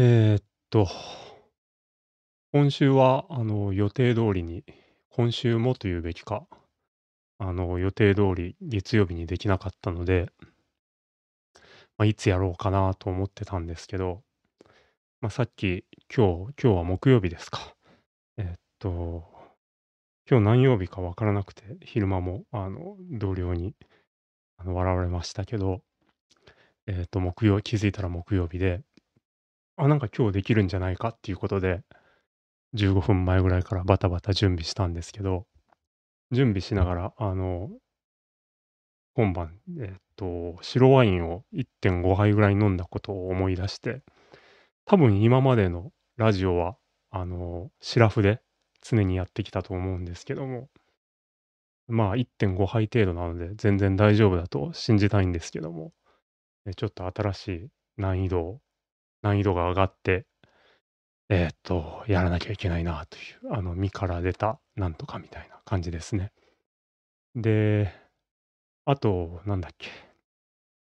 えーっと、今週は、あの、予定通りに、今週もというべきか、あの、予定通り月曜日にできなかったので、まあ、いつやろうかなと思ってたんですけど、まあ、さっき、今日今日は木曜日ですか。えーっと、今日何曜日かわからなくて、昼間も、あの、同僚に、あの、笑われましたけど、えーっと、木曜気づいたら木曜日で、あ、なんか今日できるんじゃないかっていうことで15分前ぐらいからバタバタ準備したんですけど、準備しながら、あの、今晩、えっと、白ワインを1.5杯ぐらい飲んだことを思い出して、多分今までのラジオは、あの、シラフで常にやってきたと思うんですけども、まあ1.5杯程度なので全然大丈夫だと信じたいんですけども、えちょっと新しい難易度を難易度が上がってえーと、やらなきゃいけないなという、あの、身から出たなんとかみたいな感じですね。で、あと、なんだっけ。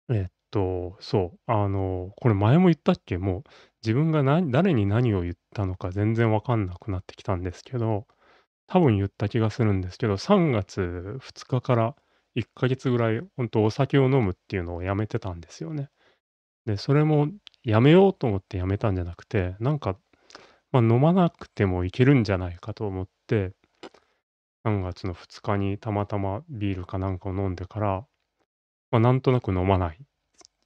えっと、そう、あの、これ前も言ったっけ？もう、自分がな誰に何を言ったのか全然わかんなくなってきたんですけど、多分言った気がするんですけど、3月2日から1ヶ月ぐらい、ほんとお酒を飲むっていうのをやめてたんですよね。で、それもやめようと思ってやめたんじゃなくて、なんかまあ、飲まなくてもいけるんじゃないかと思って、3月の2日にたまたまビールかなんかを飲んでから、まあ、なんとなく飲まない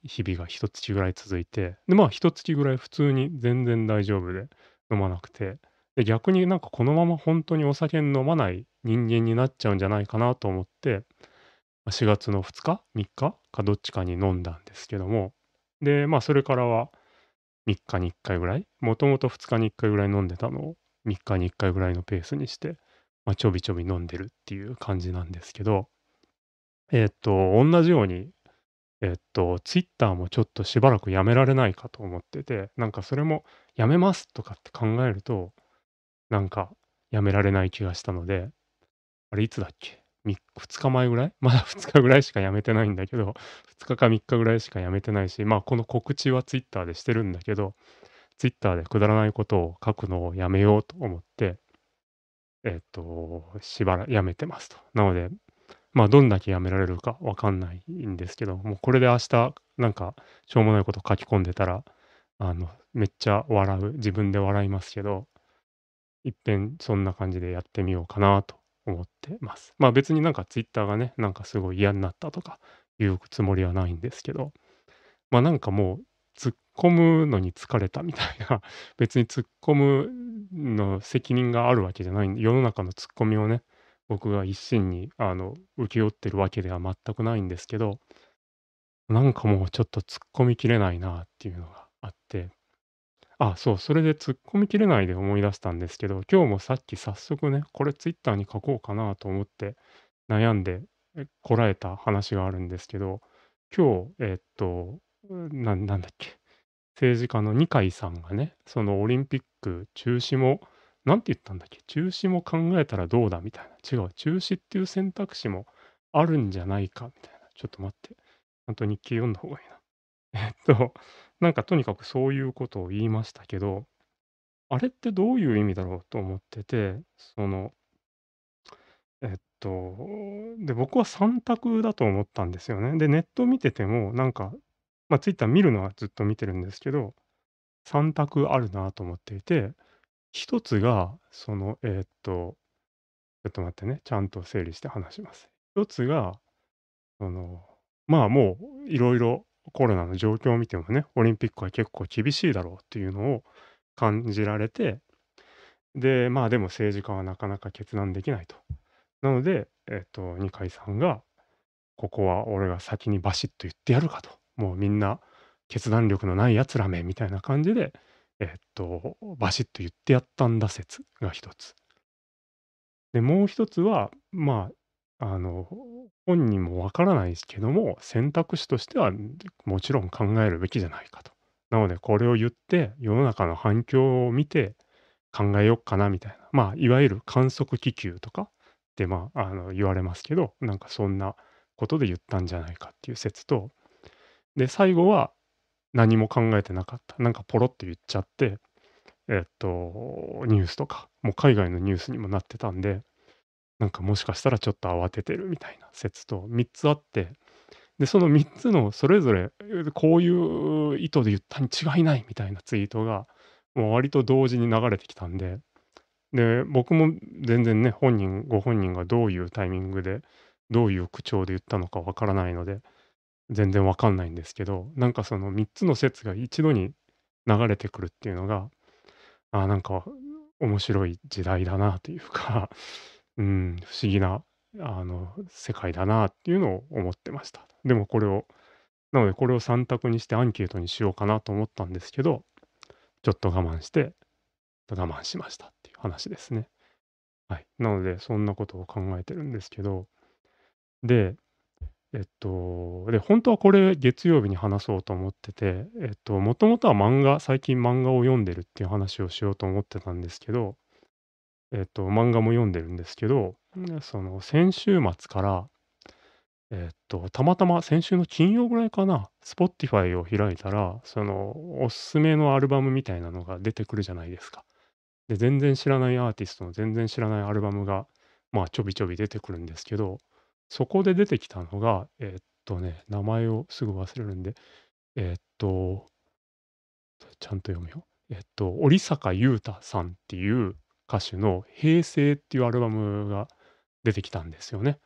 日々が1月ぐらい続いて、で、まあ、1月ぐらい普通に全然大丈夫で飲まなくて、で、逆になんかこのまま本当にお酒飲まない人間になっちゃうんじゃないかなと思って、4月の2日、3日かどっちかに飲んだんですけども、で、まあ、それからは3日に1回ぐらい、もともと2日に1回ぐらい飲んでたのを3日に1回ぐらいのペースにして、まあ、ちょびちょび飲んでるっていう感じなんですけど、えっと、同じように、えっと、Twitter もちょっとしばらくやめられないかと思ってて、なんかそれもやめますとかって考えると、なんかやめられない気がしたので、あれいつだっけ？2日前ぐらい？まだ2日ぐらいしかやめてないんだけど、2日か3日ぐらいしかやめてないし、まあ、この告知は Twitter でしてるんだけど、Twitter でくだらないことを書くのをやめようと思って、えっと、しばらくやめてますと。なので、まあ、どんだけやめられるかわかんないんですけど、もうこれで明日、なんか、しょうもないこと書き込んでたら、あの、めっちゃ笑う、自分で笑いますけど、いっぺんそんな感じでやってみようかなと思ってます。まあ、別になんか Twitter がね、なんかすごい嫌になったとかいうつもりはないんですけど、ま、あなんかもう突っ込むのに疲れたみたいな、別に突っ込むの責任があるわけじゃないんで、世の中のツッコミをね、僕が一心にあの、請け負ってるわけでは全くないんですけど、なんかもうちょっと突っ込みきれないなっていうのがあってあ、そう、それで突っ込みきれないで思い出したんですけど、今日もさっき早速ね、これツイッターに書こうかなと思って悩んで、こらえた話があるんですけど、今日、えっと、ななんだっけ、政治家の二階さんがね、そのオリンピック中止も、なんて言ったんだっけ、中止も考えたらどうだみたいな、違う、中止っていう選択肢もあるんじゃないかみたいな、ちょっと待って、ちゃんと日記読んだ方がいいな。えっと、なんかとにかくそういうことを言いましたけど、あれってどういう意味だろうと思ってて、その、えっと、で、僕は3択だと思ったんですよね。で、ネット見てても、なんか、ま、あ、ツイッター見るのはずっと見てるんですけど、3択あるなと思っていて、1つが、その、えっと、ちょっと待ってね、ちゃんと整理して話します。1つが、その、まあ、もういろいろコロナの状況を見てもね、オリンピックは結構厳しいだろうっていうのを感じられて、で、まあ、でも政治家はなかなか決断できないと。なので、えっと、二階さんが、ここは俺が先にバシッと言ってやるかと。もうみんな決断力のない奴らめみたいな感じで、えっと、バシッと言ってやったんだ説が一つ。で、もう一つは、まあ、あの、本人もわからないですけども、選択肢としては、もちろん考えるべきじゃないかと。なので、これを言って、世の中の反響を見て考えよっかなみたいな。まあ、いわゆる観測気球とかって、まあ、あの、言われますけど、なんかそんなことで言ったんじゃないかっていう説と、で、最後は、何も考えてなかった。なんかポロっと言っちゃって、えっと、ニュースとか、もう海外のニュースにもなってたんで、なんかもしかしたらちょっと慌ててるみたいな説と3つあって、で、その3つのそれぞれ、こういう意図で言ったに違いないみたいなツイートが、もう割と同時に流れてきたんで、で、僕も全然ね、本人ご本人がどういうタイミングで、どういう口調で言ったのかわからないので、全然わかんないんですけど、なんかその3つの説が一度に流れてくるっていうのが、あなんか面白い時代だなというか、うん、不思議なあの世界だなっていうのを思ってました。でもこれを、なのでこれを3択にしてアンケートにしようかなと思ったんですけど、ちょっと我慢して、我慢しましたっていう話ですね。はい。なので、そんなことを考えてるんですけど、で、えっと、で、本当はこれ月曜日に話そうと思ってて、えっと、もともとは漫画、最近漫画を読んでるっていう話をしようと思ってたんですけど、えっと、漫画も読んでるんですけど、その先週末から、えっと、たまたま先週の金曜ぐらいかな、Spotify を開いたら、そのおすすめのアルバムみたいなのが出てくるじゃないですか。で、全然知らないアーティストの全然知らないアルバムが、まあ、ちょびちょび出てくるんですけど、そこで出てきたのが、えっとね、名前をすぐ忘れるんで、えっと、ちゃんと読むよ。えっと、織坂優太さんっていう歌手の平成っていうアルバムが出てきたんですよね。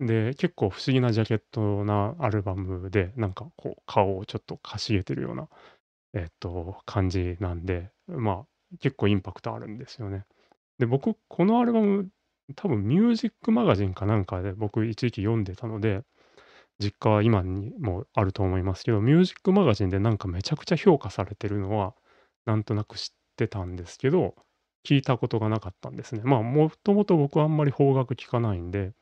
で、結構不思議なジャケットなアルバムで、なんかこう顔をちょっとかしげてるような、えっと、感じなんで、まあ、結構インパクトあるんですよね。で、僕、このアルバム、多分ミュージックマガジンかなんかで僕一時期読んでたので、実家は今にもあると思いますけど、ミュージックマガジンでなんかめちゃくちゃ評価されてるのは、なんとなく知ってたんですけど、聞いたことがなかったんですね。まあ、もともと僕はあんまり邦楽聞かないんで、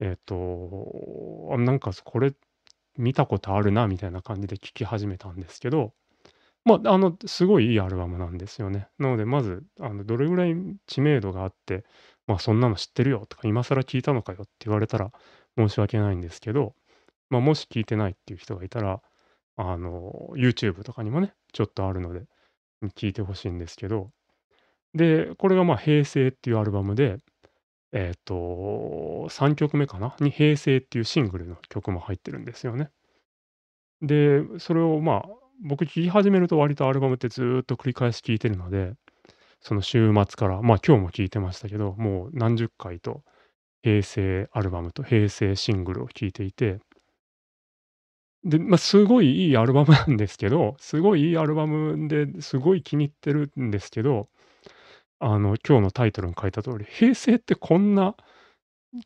えっと、なんかこれ見たことあるなみたいな感じで聞き始めたんですけど、まあ、あの、すごいいいアルバムなんですよね。なので、まず、あの、どれぐらい知名度があって、まあ、そんなの知ってるよとか、今更聞いたのかよって言われたら申し訳ないんですけど、まあ、もし聞いてないっていう人がいたら、あの、YouTube とかにもね、ちょっとあるので、聞いてほしいんですけど、で、これがまあ、平成っていうアルバムで、えっと、3曲目かな？に平成っていうシングルの曲も入ってるんですよね。で、それをまあ、僕聴き始めると割とアルバムってずっと繰り返し聴いてるので、その週末から、まあ今日も聴いてましたけど、もう何十回と平成アルバムと平成シングルを聴いていて、で、まあすごいいいアルバムなんですけど、すごいいいアルバムですごい気に入ってるんですけど、あの今日のタイトルに書いた通り、平成ってこんな、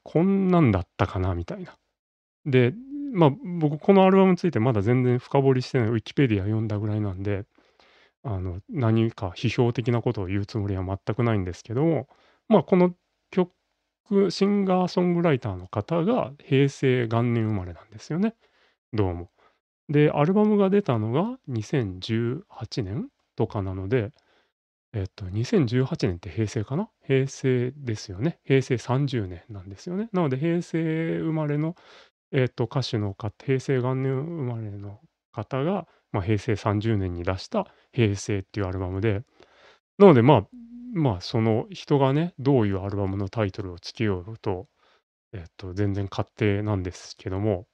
こんなんだったかなみたいな。で、まあ、僕このアルバムについてまだ全然深掘りしてない、ウィキペディア読んだぐらいなんで、あの、何か批評的なことを言うつもりは全くないんですけども、まあ、この曲、シンガーソングライターの方が平成元年生まれなんですよね。どうも。で、アルバムが出たのが2018年とかなので、えっと、2018年って平成かな？平成ですよね。平成30年なんですよね。なので、平成生まれのえっと、歌手のか平成元年生まれの方が、まあ、平成30年に出した平成っていうアルバムで、なのでまあ、まあその人がね、どういうアルバムのタイトルをつけようと、えっと、全然勝手なんですけども、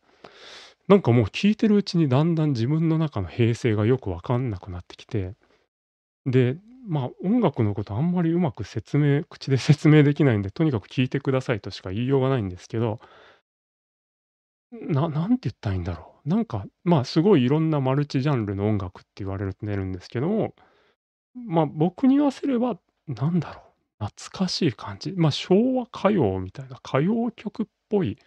なんかもう聞いてるうちにだんだん自分の中の平成がよくわかんなくなってきて、で、まあ音楽のことあんまりうまく説明、口で説明できないんで、とにかく聞いてくださいとしか言いようがないんですけど、ななんて言ったらいいんだろう。なんか、まあ、すごいいろんなマルチジャンルの音楽って言われるてるんですけども、まあ、僕に言わせれば、なんだろう、懐かしい感じ。まあ、昭和歌謡みたいな歌謡曲っぽい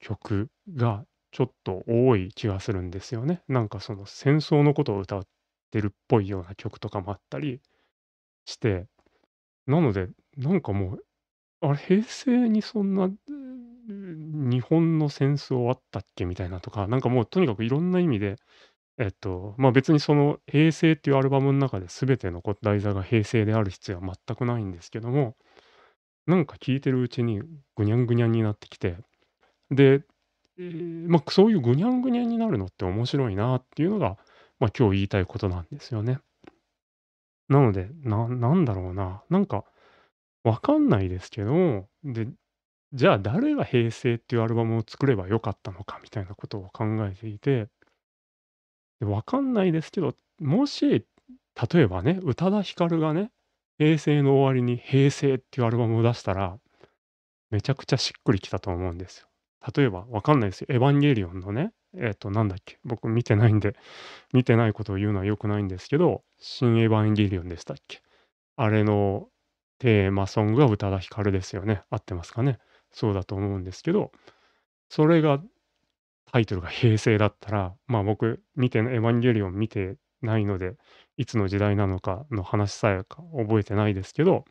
曲がちょっと多い気がするんですよね。なんかその戦争のことを歌ってるっぽいような曲とかもあったりして、なので、なんかもう、あれ、平成にそんな、日本の戦争あったっけみたいなとか、なんかもうとにかくいろんな意味で、えっと、まあ、別にその平成っていうアルバムの中で全てのこ題材が平成である必要は全くないんですけども、なんか聴いてるうちにぐにゃんぐにゃんになってきて、で、ええ、まあ、そういうぐにゃんぐにゃんになるのって面白いなっていうのが、まあ、今日言いたいことなんですよね。なので、ななんだろうな、なんかわかんないですけど、で、じゃあ誰が平成っていうアルバムを作ればよかったのかみたいなことを考えていてで、わかんないですけど、もし、例えばね、宇多田ヒカルがね、平成の終わりに平成っていうアルバムを出したら、めちゃくちゃしっくりきたと思うんですよ。例えば、わかんないですよ。エヴァンゲリオンのね、えっと、なんだっけ、僕見てないんで、見てないことを言うのは良くないんですけど、新エヴァンゲリオンでしたっけ？あれのテーマソングが宇多田ヒカルですよね。合ってますかね？そうだと思うんですけど、それがタイトルが平成だったら、まあ僕見てエヴァンゲリオン見てないので、いつの時代なのかの話さえか覚えてないですけど、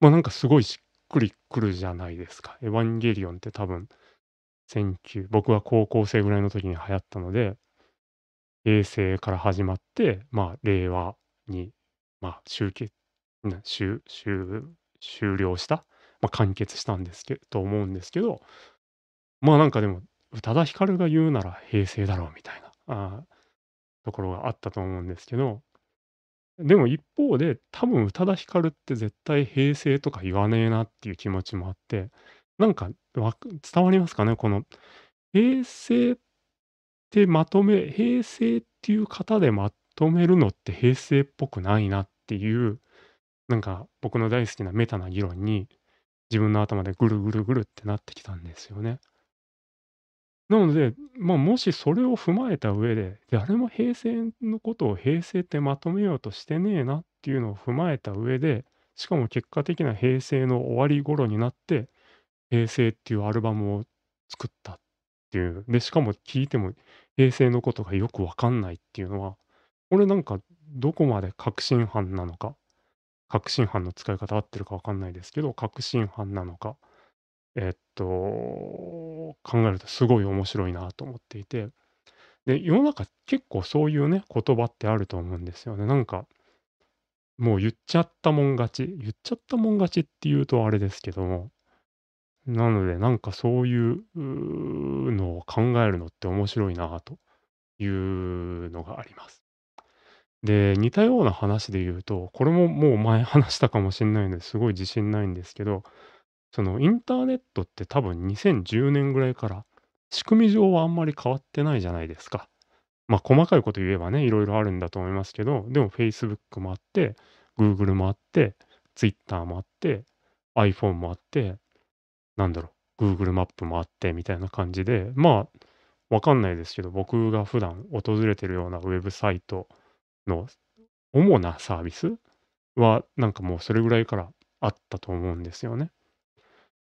まあ、なんかすごいしっくりくるじゃないですか。エヴァンゲリオンって多分、僕は高校生ぐらいの時に流行ったので、平成から始まって、まあ令和に、まあ、しゅうけなしゅしゅ終了した、ま、完結したんですけと思うんですけど、まあなんかでも宇多田ヒカルが言うなら平成だろうみたいな、あところがあったと思うんですけど、でも一方で、多分宇多田ヒカルって絶対平成とか言わねえなっていう気持ちもあって、なんか、わ伝わりますかね？この平成ってまとめ平成っていう型でまとめるのって平成っぽくないなっていう、なんか僕の大好きなメタな議論に、自分の頭でぐるぐるぐるってなってきたんですよね。なので、まあ、もしそれを踏まえた上で、誰も平成のことを平成ってまとめようとしてねえなっていうのを踏まえた上で、しかも結果的な平成の終わり頃になって、平成っていうアルバムを作ったっていう。で、しかも聞いても平成のことがよくわかんないっていうのは、俺なんかどこまで確信犯なのか、確信犯の使い方合ってるかわかんないですけど、確信犯なのかえっと、考えるとすごい面白いなと思っていて、で、世の中結構そういうね、言葉ってあると思うんですよね。なんか、もう言っちゃったもん勝ち、言っちゃったもん勝ちっていうとあれですけども、なのでなんかそういうのを考えるのって面白いなというのがあります。で、似たような話で言うと、これももう前話したかもしんないのですごい自信ないんですけどそのインターネットって多分2010年ぐらいから、仕組み上はあんまり変わってないじゃないですか。まあ、細かいこと言えばね、いろいろあるんだと思いますけど、でも Facebook もあって、Google もあって、Twitter もあって、iPhone もあって、なんだろう、Google マップもあってみたいな感じで、まあ、わかんないですけど、僕が普段訪れてるようなウェブサイトの主なサービスは、なんかもうそれぐらいからあったと思うんですよね。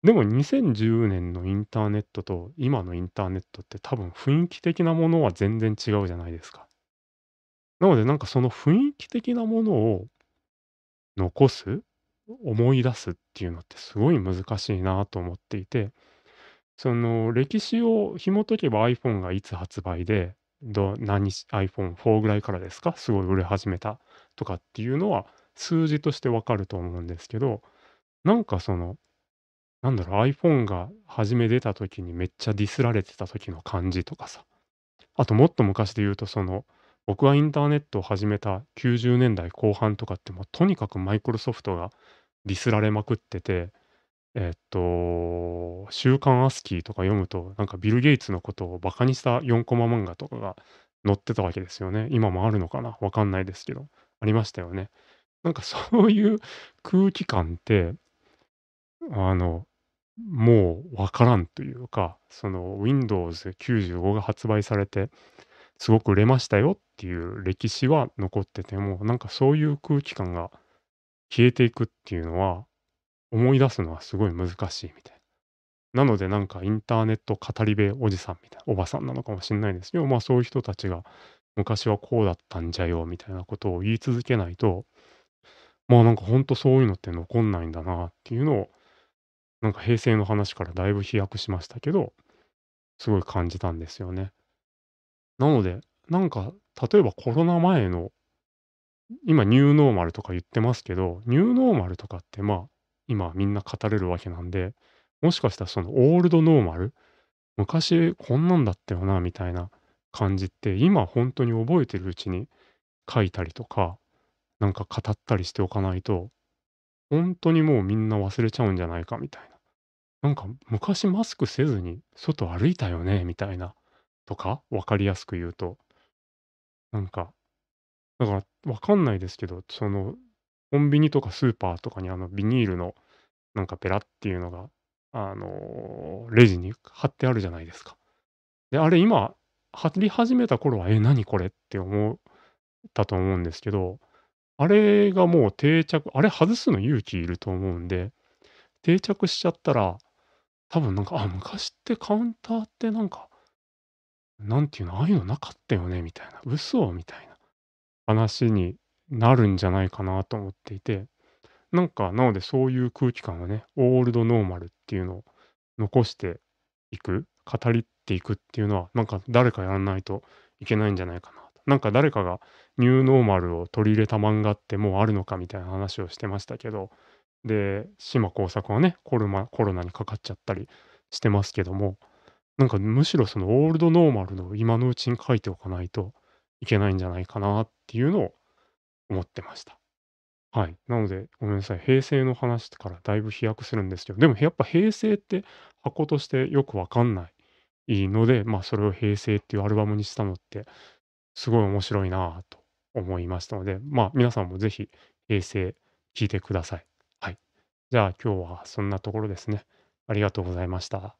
でも2010年のインターネットと今のインターネットって多分雰囲気的なものは全然違うじゃないですか。なのでなんかその雰囲気的なものを残す、思い出すっていうのってすごい難しいなと思っていて、その歴史を紐解けば iPhone がいつ発売で、ど何 iPhone4 ぐらいからですか、すごい売れ始めたとかっていうのは数字としてわかると思うんですけど、なんかそのなんだろう、iPhone が初め出た時にめっちゃディスられてた時の感じとかさ。あともっと昔で言うと、その、僕がインターネットを始めた90年代後半とかってもうとにかくマイクロソフトがディスられまくってて、えっと、週刊アスキーとか読むと、なんかビル・ゲイツのことをバカにした4コマ漫画とかが載ってたわけですよね。今もあるのかな？わかんないですけど、ありましたよね。なんかそういう空気感って、あの、もうわからんというか、その Windows 95が発売されて、すごく売れましたよっていう歴史は残ってても、なんかそういう空気感が消えていくっていうのは、思い出すのはすごい難しいみたいな。なのでなんかインターネット語り部おじさんみたいな、おばさんなのかもしんないですけど、まあそういう人たちが昔はこうだったんじゃよみたいなことを言い続けないと、まあなんかほんとそういうのって残んないんだなっていうのをなんか平成の話からだいぶ飛躍しましたけど、すごい感じたんですよね。なので、なんか、例えばコロナ前の、今ニューノーマルとか言ってますけど、ニューノーマルとかってまあ、今みんな語れるわけなんで、もしかしたらそのオールドノーマル、昔こんなんだったよなみたいな感じって、今ほんとに覚えてるうちに書いたりとか、なんか語ったりしておかないと、ほんとにもうみんな忘れちゃうんじゃないかみたいな。なんか昔マスクせずに外歩いたよねみたいなとか、分かりやすく言うと。なんか、だから分かんないですけど、そのコンビニとかスーパーとかにあのビニールのなんかペラっていうのが、あの、レジに貼ってあるじゃないですか。で、あれ今貼り始めた頃は、え、何これって思ったと思うんですけど、あれがもう定着あれ外すの勇気いると思うんで、定着しちゃったら、多分なんか、あ、昔ってカウンターってなんか、なんていうの、ああいうのなかったよねみたいな、嘘みたいな。話になるんじゃないかなと思っていて、なんか、なのでそういう空気感をね、オールドノーマルっていうのを残していく、語りっていくっていうのは、なんか誰かやらないといけないんじゃないかなと。なんか誰かがニューノーマルを取り入れた漫画ってもうあるのかみたいな話をしてましたけど、で、島耕作はね、コルマコロナにかかっちゃったりしてますけども、なんかむしろそのオールドノーマルの今のうちに書いておかないといけないんじゃないかなっていうのを思ってました。はい。なので、ごめんなさい、平成の話からだいぶ飛躍するんですけど、でもやっぱ平成って箱としてよくわかんないので、まあ、それを平成っていうアルバムにしたのって、すごい面白いなと思いましたので、まあ、皆さんもぜひ平成聴いてください。はい。じゃあ今日はそんなところですね。ありがとうございました。